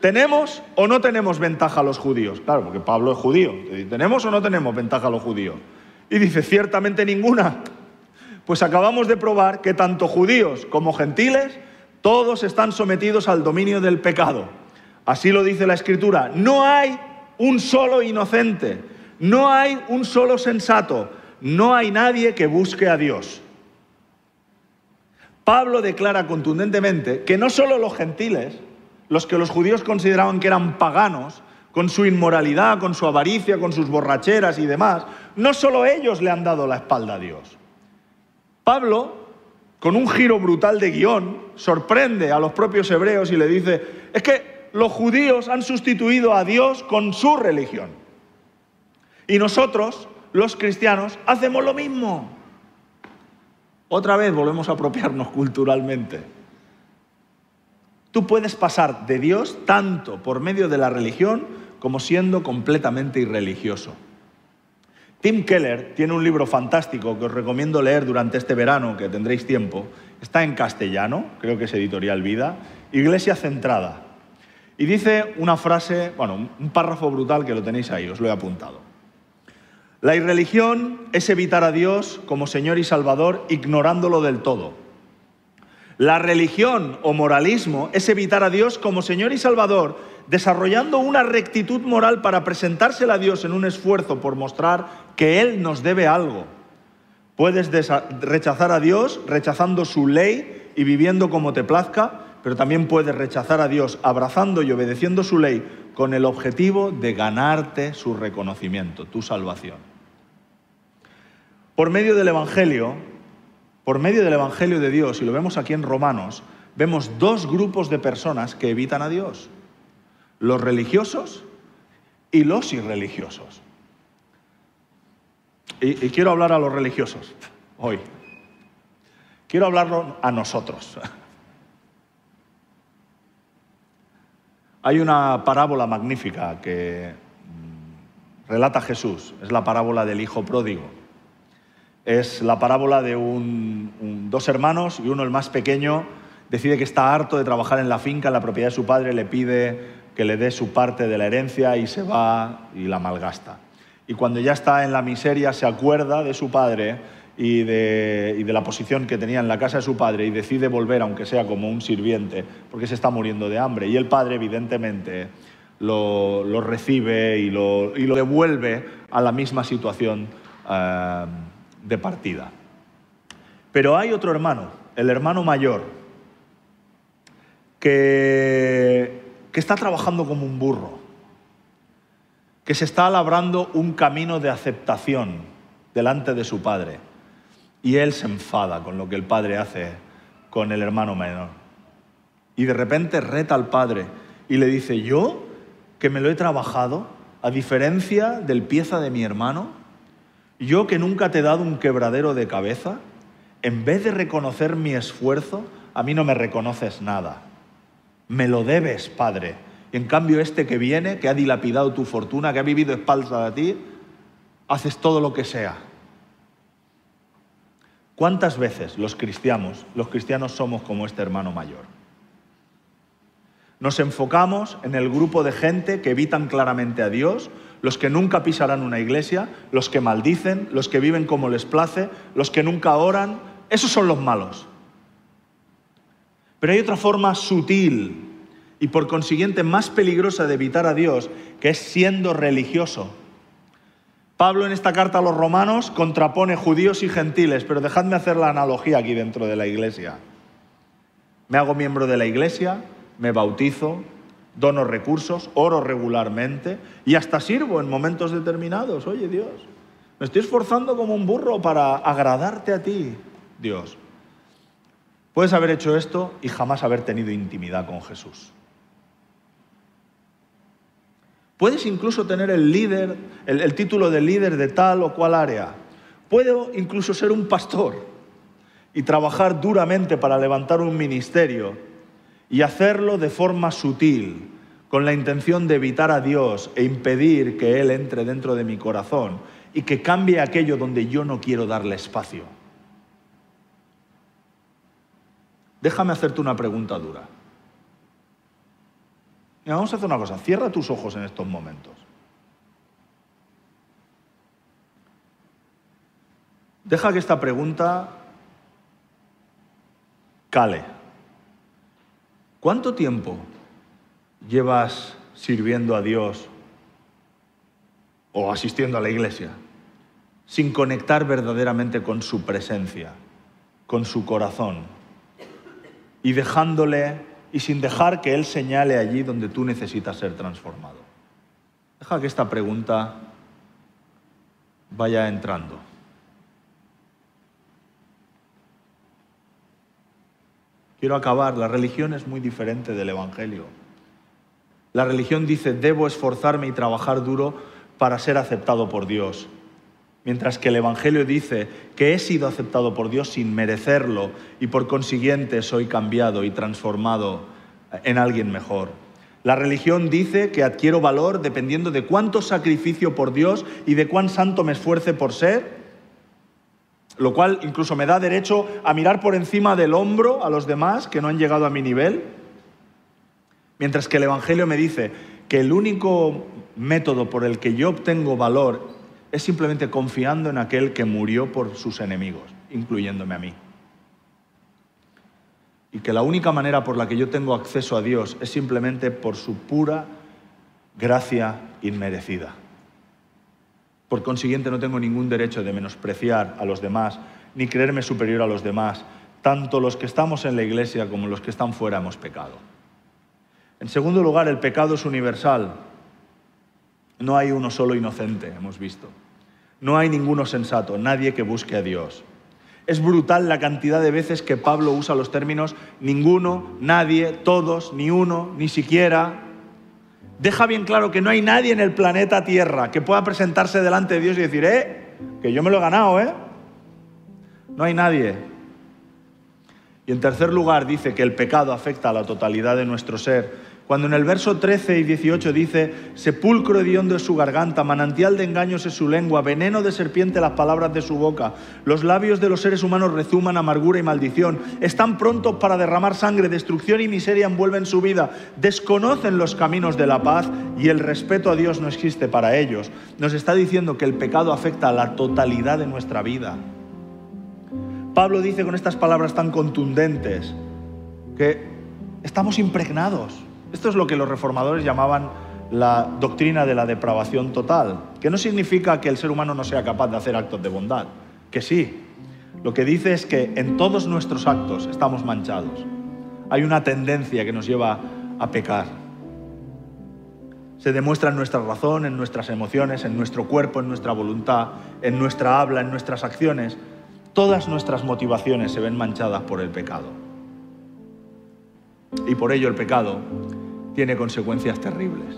S1: ¿Tenemos o no tenemos ventaja a los judíos? Claro, porque Pablo es judío. ¿Tenemos o no tenemos ventaja a los judíos? Y dice, ciertamente ninguna. Pues acabamos de probar que tanto judíos como gentiles, todos están sometidos al dominio del pecado. Así lo dice la Escritura. No hay un solo inocente, no hay un solo sensato, no hay nadie que busque a Dios. Pablo declara contundentemente que no solo los gentiles, los que los judíos consideraban que eran paganos, con su inmoralidad, con su avaricia, con sus borracheras y demás, no solo ellos le han dado la espalda a Dios. Pablo, con un giro brutal de guion, sorprende a los propios hebreos y le dice, es que los judíos han sustituido a Dios con su religión. Y nosotros, los cristianos, hacemos lo mismo. Otra vez volvemos a apropiarnos culturalmente. Tú puedes pasar de Dios tanto por medio de la religión como siendo completamente irreligioso. Tim Keller tiene un libro fantástico que os recomiendo leer durante este verano, que tendréis tiempo. Está en castellano, creo que es editorial Vida, Iglesia Centrada. Y dice una frase, bueno, un párrafo brutal que lo tenéis ahí, os lo he apuntado. La irreligión es evitar a Dios como Señor y Salvador ignorándolo del todo. La religión o moralismo es evitar a Dios como Señor y Salvador, desarrollando una rectitud moral para presentársela a Dios en un esfuerzo por mostrar que Él nos debe algo. Puedes rechazar a Dios rechazando su ley y viviendo como te plazca, pero también puedes rechazar a Dios abrazando y obedeciendo su ley con el objetivo de ganarte su reconocimiento, tu salvación. Por medio del Evangelio, por medio del Evangelio de Dios, y lo vemos aquí en Romanos, vemos dos grupos de personas que evitan a Dios. Los religiosos y los irreligiosos. Y, quiero hablar a los religiosos hoy. Quiero hablarlo a nosotros. Hay una parábola magnífica que mm, relata Jesús, es la parábola del Hijo Pródigo. Es la parábola de dos hermanos y uno, el más pequeño, decide que está harto de trabajar en la finca, en la propiedad de su padre, le pide que le dé su parte de la herencia y se va y la malgasta. Y cuando ya está en la miseria se acuerda de su padre y de, la posición que tenía en la casa de su padre y decide volver, aunque sea como un sirviente, porque se está muriendo de hambre. Y el padre, evidentemente, lo, recibe y lo, devuelve a la misma situación. Eh, de partida. Pero hay otro hermano, el hermano mayor, que, que está trabajando como un burro, que se está labrando un camino de aceptación delante de su padre. Y él se enfada con lo que el padre hace con el hermano menor. Y de repente reta al padre y le dice, yo, que me lo he trabajado, a diferencia del pieza de mi hermano, yo que nunca te he dado un quebradero de cabeza, en vez de reconocer mi esfuerzo, a mí no me reconoces nada. Me lo debes, Padre. Y en cambio este que viene, que ha dilapidado tu fortuna, que ha vivido espalda a ti, haces todo lo que sea. ¿Cuántas veces los cristianos, los cristianos somos como este hermano mayor? Nos enfocamos en el grupo de gente que evitan claramente a Dios, los que nunca pisarán una iglesia, los que maldicen, los que viven como les place, los que nunca oran. Esos son los malos. Pero hay otra forma sutil y por consiguiente más peligrosa de evitar a Dios, que es siendo religioso. Pablo en esta carta a los romanos contrapone judíos y gentiles, pero dejadme hacer la analogía aquí dentro de la iglesia. Me hago miembro de la iglesia, me bautizo, dono recursos, oro regularmente y hasta sirvo en momentos determinados. Oye Dios, me estoy esforzando como un burro para agradarte a ti, Dios. Puedes haber hecho esto y jamás haber tenido intimidad con Jesús. Puedes incluso tener el líder, el, el, título de líder de tal o cual área. Puedo incluso ser un pastor y trabajar duramente para levantar un ministerio y hacerlo de forma sutil, con la intención de evitar a Dios e impedir que Él entre dentro de mi corazón y que cambie aquello donde yo no quiero darle espacio. Déjame hacerte una pregunta dura. Vamos a hacer una cosa, cierra tus ojos en estos momentos. Deja que esta pregunta cale. ¿Cuánto tiempo llevas sirviendo a Dios o asistiendo a la iglesia sin conectar verdaderamente con su presencia, con su corazón y dejándole y sin dejar que Él señale allí donde tú necesitas ser transformado? Deja que esta pregunta vaya entrando. Quiero acabar. La religión es muy diferente del Evangelio. La religión dice, debo esforzarme y trabajar duro para ser aceptado por Dios. Mientras que el Evangelio dice que he sido aceptado por Dios sin merecerlo y por consiguiente soy cambiado y transformado en alguien mejor. La religión dice que adquiero valor dependiendo de cuánto sacrificio por Dios y de cuán santo me esfuerce por ser lo cual incluso me da derecho a mirar por encima del hombro a los demás que no han llegado a mi nivel. Mientras que el Evangelio me dice que el único método por el que yo obtengo valor es simplemente confiando en aquel que murió por sus enemigos, incluyéndome a mí. Y que la única manera por la que yo tengo acceso a Dios es simplemente por su pura gracia inmerecida. Por consiguiente, no tengo ningún derecho de menospreciar a los demás, ni creerme superior a los demás. Tanto los que estamos en la iglesia como los que están fuera hemos pecado. En segundo lugar, el pecado es universal. No hay uno solo inocente, hemos visto. No hay ninguno sensato, nadie que busque a Dios. Es brutal la cantidad de veces que Pablo usa los términos ninguno, nadie, todos, ni uno, ni siquiera, deja bien claro que no hay nadie en el planeta Tierra que pueda presentarse delante de Dios y decir, eh, que yo me lo he ganado, ¿eh? No hay nadie. Y en tercer lugar dice que el pecado afecta a la totalidad de nuestro ser cuando en el verso 13 y 18 dice, sepulcro hediondo es su garganta, manantial de engaños es su lengua, veneno de serpiente las palabras de su boca, los labios de los seres humanos rezuman amargura y maldición, están prontos para derramar sangre, destrucción y miseria envuelven su vida, desconocen los caminos de la paz y el respeto a Dios no existe para ellos. Nos está diciendo que el pecado afecta a la totalidad de nuestra vida. Pablo dice con estas palabras tan contundentes que estamos impregnados esto es lo que los reformadores llamaban la doctrina de la depravación total, que no significa que el ser humano no sea capaz de hacer actos de bondad, que sí. Lo que dice es que en todos nuestros actos estamos manchados. hay una tendencia que nos lleva a pecar. Se demuestra en nuestra razón, en nuestras emociones, en nuestro cuerpo, en nuestra voluntad, en nuestra habla, en nuestras acciones. Todas nuestras motivaciones se ven manchadas por el pecado. Y por ello el pecado tiene consecuencias terribles.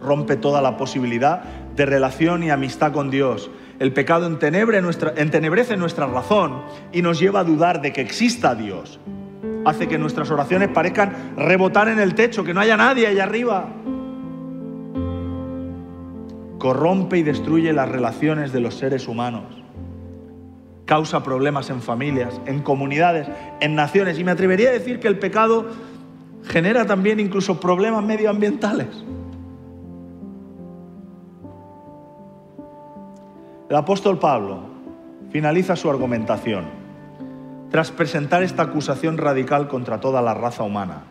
S1: Rompe toda la posibilidad de relación y amistad con Dios. El pecado entenebrece nuestra razón y nos lleva a dudar de que exista Dios. Hace que nuestras oraciones parezcan rebotar en el techo, que no haya nadie allá arriba. Corrompe y destruye las relaciones de los seres humanos. Causa problemas en familias, en comunidades, en naciones. Y me atrevería a decir que el pecado genera también incluso problemas medioambientales. El apóstol Pablo finaliza su argumentación tras presentar esta acusación radical contra toda la raza humana.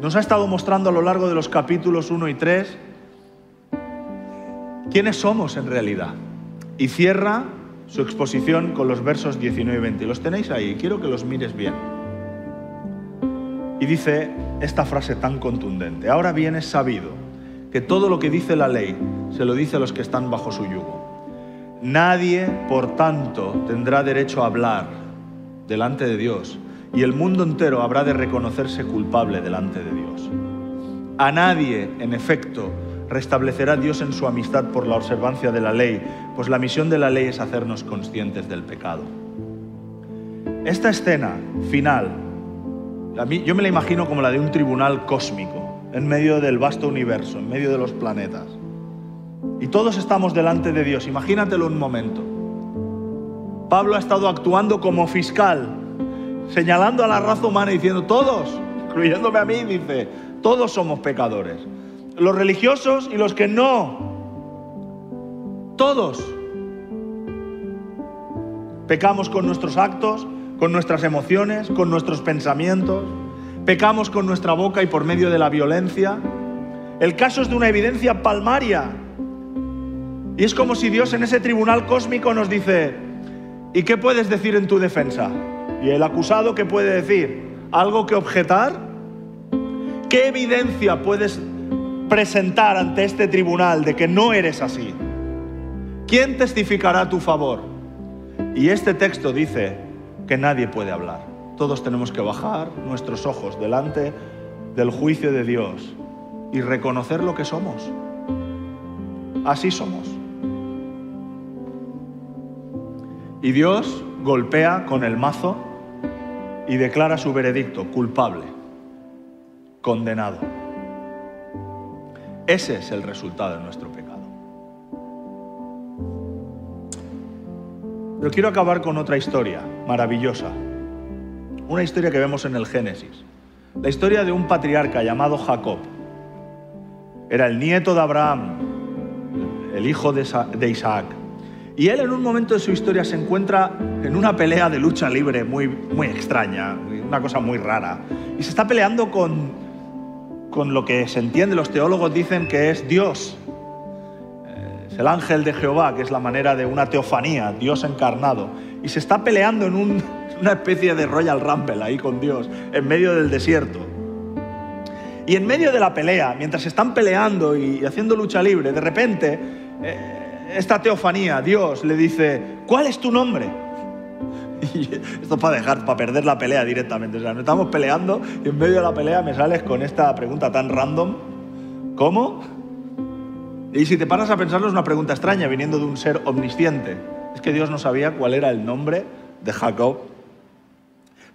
S1: Nos ha estado mostrando a lo largo de los capítulos 1 y 3 quiénes somos en realidad. Y cierra su exposición con los versos 19 y 20. Los tenéis ahí, quiero que los mires bien. Y dice esta frase tan contundente. Ahora bien es sabido que todo lo que dice la ley se lo dice a los que están bajo su yugo. Nadie, por tanto, tendrá derecho a hablar delante de Dios y el mundo entero habrá de reconocerse culpable delante de Dios. A nadie, en efecto, restablecerá Dios en su amistad por la observancia de la ley, pues la misión de la ley es hacernos conscientes del pecado. Esta escena final, yo me la imagino como la de un tribunal cósmico, en medio del vasto universo, en medio de los planetas. Y todos estamos delante de Dios, imagínatelo un momento. Pablo ha estado actuando como fiscal, señalando a la raza humana y diciendo, todos, incluyéndome a mí, dice, todos somos pecadores. Los religiosos y los que no. Todos. Pecamos con nuestros actos, con nuestras emociones, con nuestros pensamientos. Pecamos con nuestra boca y por medio de la violencia. El caso es de una evidencia palmaria. Y es como si Dios en ese tribunal cósmico nos dice, ¿y qué puedes decir en tu defensa? ¿Y el acusado qué puede decir? ¿Algo que objetar? ¿Qué evidencia puedes presentar ante este tribunal de que no eres así? ¿Quién testificará a tu favor? Y este texto dice que nadie puede hablar. Todos tenemos que bajar nuestros ojos delante del juicio de Dios y reconocer lo que somos. Así somos. Y Dios golpea con el mazo y declara su veredicto culpable, condenado. Ese es el resultado de nuestro pecado. Pero quiero acabar con otra historia maravillosa. Una historia que vemos en el Génesis. La historia de un patriarca llamado Jacob. Era el nieto de Abraham, el hijo de Isaac. Y él en un momento de su historia se encuentra en una pelea de lucha libre muy, muy extraña, una cosa muy rara. Y se está peleando con, con lo que se entiende, los teólogos dicen que es Dios. Eh, es el ángel de Jehová, que es la manera de una teofanía, Dios encarnado. Y se está peleando en <laughs> una especie de Royal Rumble ahí con Dios, en medio del desierto. Y en medio de la pelea, mientras están peleando y haciendo lucha libre, de repente... Eh, esta teofanía, Dios le dice, ¿cuál es tu nombre? <laughs> Y esto es para dejar, para perder la pelea directamente. O sea, no estamos peleando y en medio de la pelea me sales con esta pregunta tan random. ¿Cómo? Y si te paras a pensarlo es una pregunta extraña viniendo de un ser omnisciente. Es que Dios no sabía cuál era el nombre de Jacob.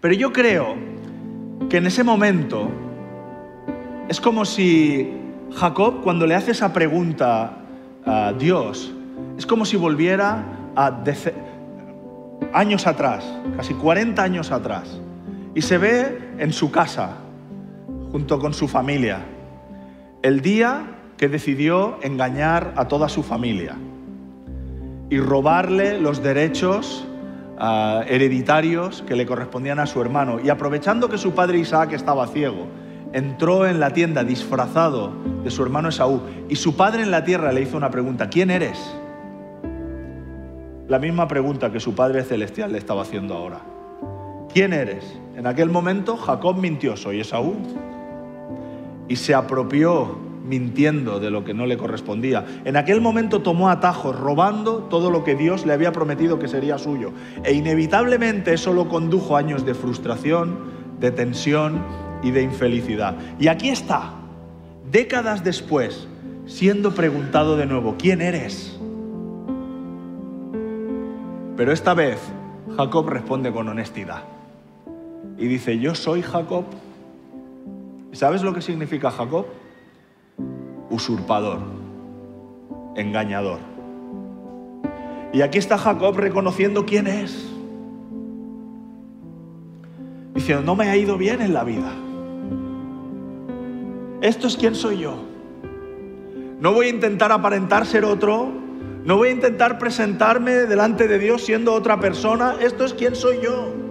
S1: Pero yo creo que en ese momento es como si Jacob, cuando le hace esa pregunta a Dios, es como si volviera a años atrás, casi 40 años atrás, y se ve en su casa, junto con su familia, el día que decidió engañar a toda su familia y robarle los derechos ah, hereditarios que le correspondían a su hermano. Y aprovechando que su padre Isaac estaba ciego, entró en la tienda disfrazado de su hermano Esaú y su padre en la tierra le hizo una pregunta, ¿quién eres? La misma pregunta que su Padre Celestial le estaba haciendo ahora. ¿Quién eres? En aquel momento Jacob mintió, soy Esaú. Y se apropió mintiendo de lo que no le correspondía. En aquel momento tomó atajos, robando todo lo que Dios le había prometido que sería suyo. E inevitablemente eso lo condujo a años de frustración, de tensión y de infelicidad. Y aquí está, décadas después, siendo preguntado de nuevo, ¿quién eres? Pero esta vez Jacob responde con honestidad. Y dice, yo soy Jacob. ¿Sabes lo que significa Jacob? Usurpador, engañador. Y aquí está Jacob reconociendo quién es. Diciendo, no me ha ido bien en la vida. Esto es quién soy yo. No voy a intentar aparentar ser otro. No voy a intentar presentarme delante de Dios siendo otra persona. Esto es quién soy yo.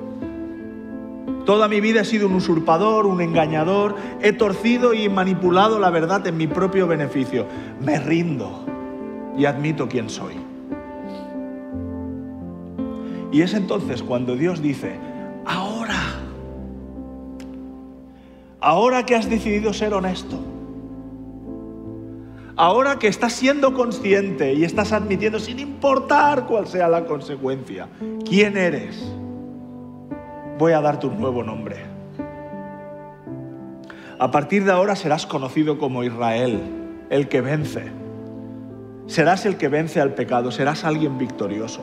S1: Toda mi vida he sido un usurpador, un engañador. He torcido y manipulado la verdad en mi propio beneficio. Me rindo y admito quién soy. Y es entonces cuando Dios dice, ahora, ahora que has decidido ser honesto, ahora que estás siendo consciente y estás admitiendo, sin importar cuál sea la consecuencia, quién eres, voy a darte un nuevo nombre. A partir de ahora serás conocido como Israel, el que vence. Serás el que vence al pecado, serás alguien victorioso.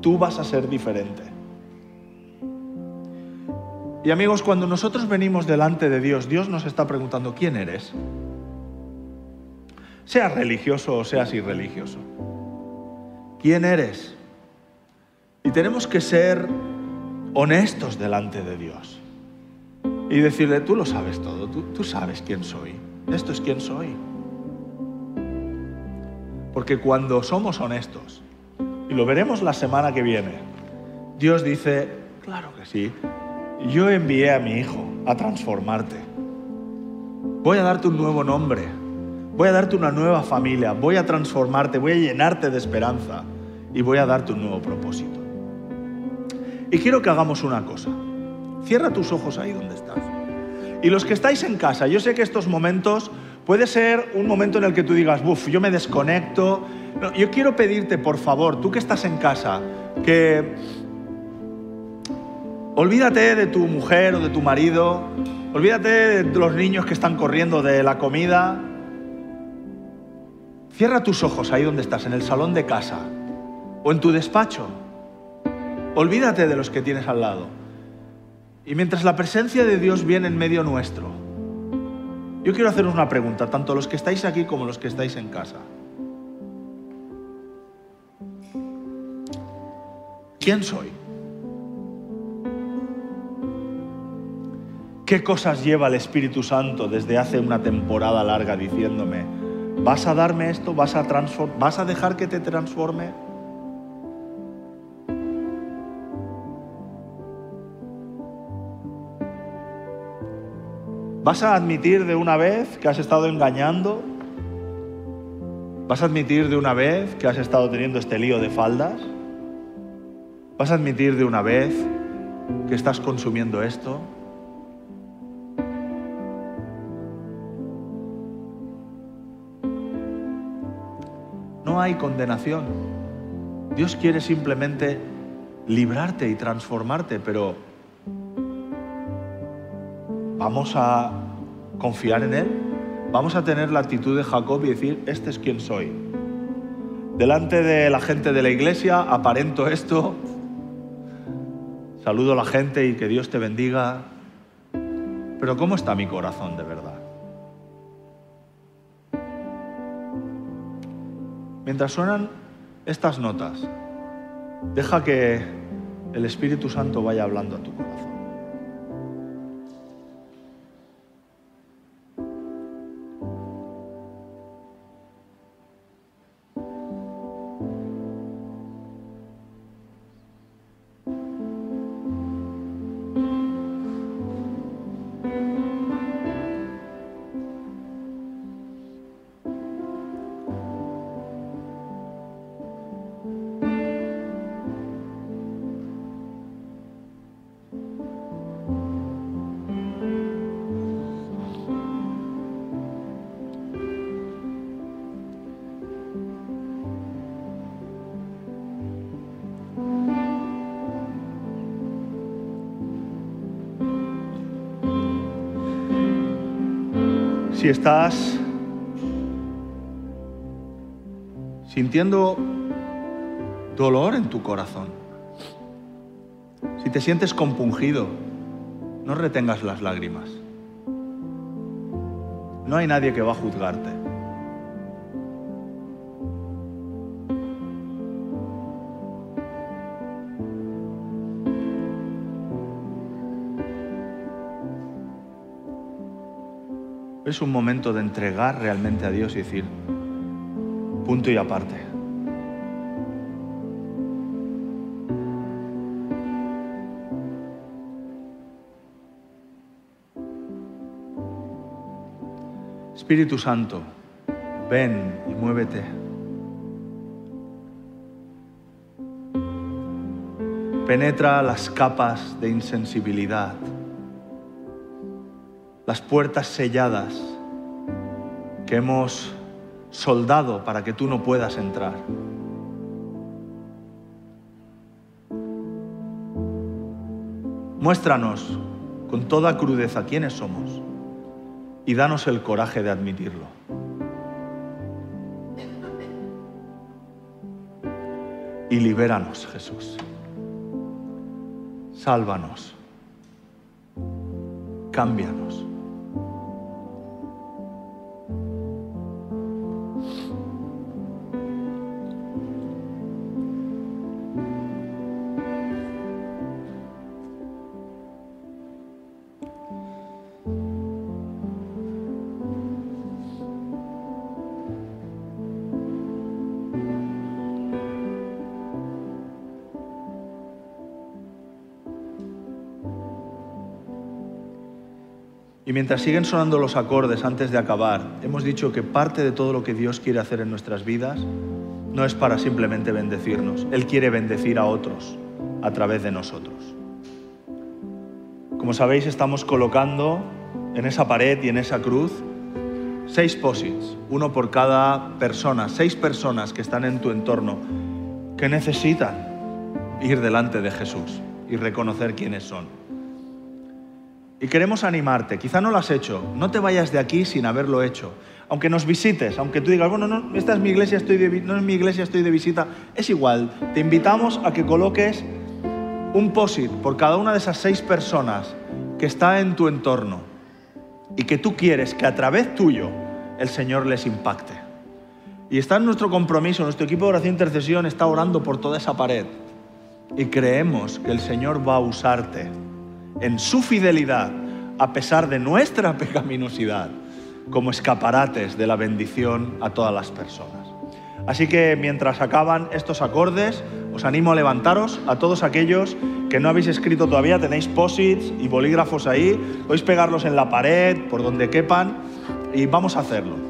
S1: Tú vas a ser diferente. Y amigos, cuando nosotros venimos delante de Dios, Dios nos está preguntando, ¿quién eres? Seas religioso o seas irreligioso. ¿Quién eres? Y tenemos que ser honestos delante de Dios. Y decirle, tú lo sabes todo, tú, tú sabes quién soy. Esto es quién soy. Porque cuando somos honestos, y lo veremos la semana que viene, Dios dice, claro que sí, yo envié a mi hijo a transformarte. Voy a darte un nuevo nombre, voy a darte una nueva familia, voy a transformarte, voy a llenarte de esperanza y voy a darte un nuevo propósito. Y quiero que hagamos una cosa. Cierra tus ojos ahí donde estás. Y los que estáis en casa, yo sé que estos momentos puede ser un momento en el que tú digas, buf, yo me desconecto. yo quiero pedirte, por favor, tú que estás en casa, que olvídate de tu mujer o de tu marido, olvídate de los niños que están corriendo de la comida. Cierra tus ojos ahí donde estás, en el salón de casa o en tu despacho. Olvídate de los que tienes al lado. Y mientras la presencia de Dios viene en medio nuestro, yo quiero haceros una pregunta, tanto los que estáis aquí como los que estáis en casa. ¿Quién soy? ¿Qué cosas lleva el Espíritu Santo desde hace una temporada larga diciéndome, ¿vas a darme esto? ¿Vas a, ¿Vas a dejar que te transforme? ¿Vas a admitir de una vez que has estado engañando? ¿Vas a admitir de una vez que has estado teniendo este lío de faldas? ¿Vas a admitir de una vez que estás consumiendo esto? No hay condenación. Dios quiere simplemente librarte y transformarte, pero vamos a confiar en Él, vamos a tener la actitud de Jacob y decir, este es quien soy. Delante de la gente de la iglesia aparento esto, saludo a la gente y que Dios te bendiga, pero ¿cómo está mi corazón de verdad? Mientras suenan estas notas, deja que el Espíritu Santo vaya hablando a tu corazón. Si estás sintiendo dolor en tu corazón, si te sientes compungido, no retengas las lágrimas. No hay nadie que va a juzgarte. Es un momento de entregar realmente a Dios y decir, punto y aparte. Espíritu Santo, ven y muévete. Penetra las capas de insensibilidad las puertas selladas que hemos soldado para que tú no puedas entrar. Muéstranos con toda crudeza quiénes somos y danos el coraje de admitirlo. Y libéranos, Jesús. Sálvanos. Cámbianos. Y mientras siguen sonando los acordes antes de acabar, hemos dicho que parte de todo lo que Dios quiere hacer en nuestras vidas no es para simplemente bendecirnos, Él quiere bendecir a otros a través de nosotros. Como sabéis, estamos colocando en esa pared y en esa cruz seis posits, uno por cada persona, seis personas que están en tu entorno que necesitan ir delante de Jesús y reconocer quiénes son. Y queremos animarte, quizá no lo has hecho, no te vayas de aquí sin haberlo hecho. Aunque nos visites, aunque tú digas, bueno, no, esta es mi iglesia, estoy de, no es mi iglesia, estoy de visita, es igual. Te invitamos a que coloques un POSIT por cada una de esas seis personas que está en tu entorno y que tú quieres que a través tuyo el Señor les impacte. Y está en nuestro compromiso, nuestro equipo de oración e intercesión está orando por toda esa pared y creemos que el Señor va a usarte en su fidelidad, a pesar de nuestra <laughs> pecaminosidad, como escaparates de la bendición a todas las personas. Así que mientras acaban estos acordes, os animo a levantaros a todos aquellos que no habéis escrito todavía, tenéis posits y bolígrafos ahí, podéis pegarlos en la pared, por donde quepan, y vamos a hacerlo.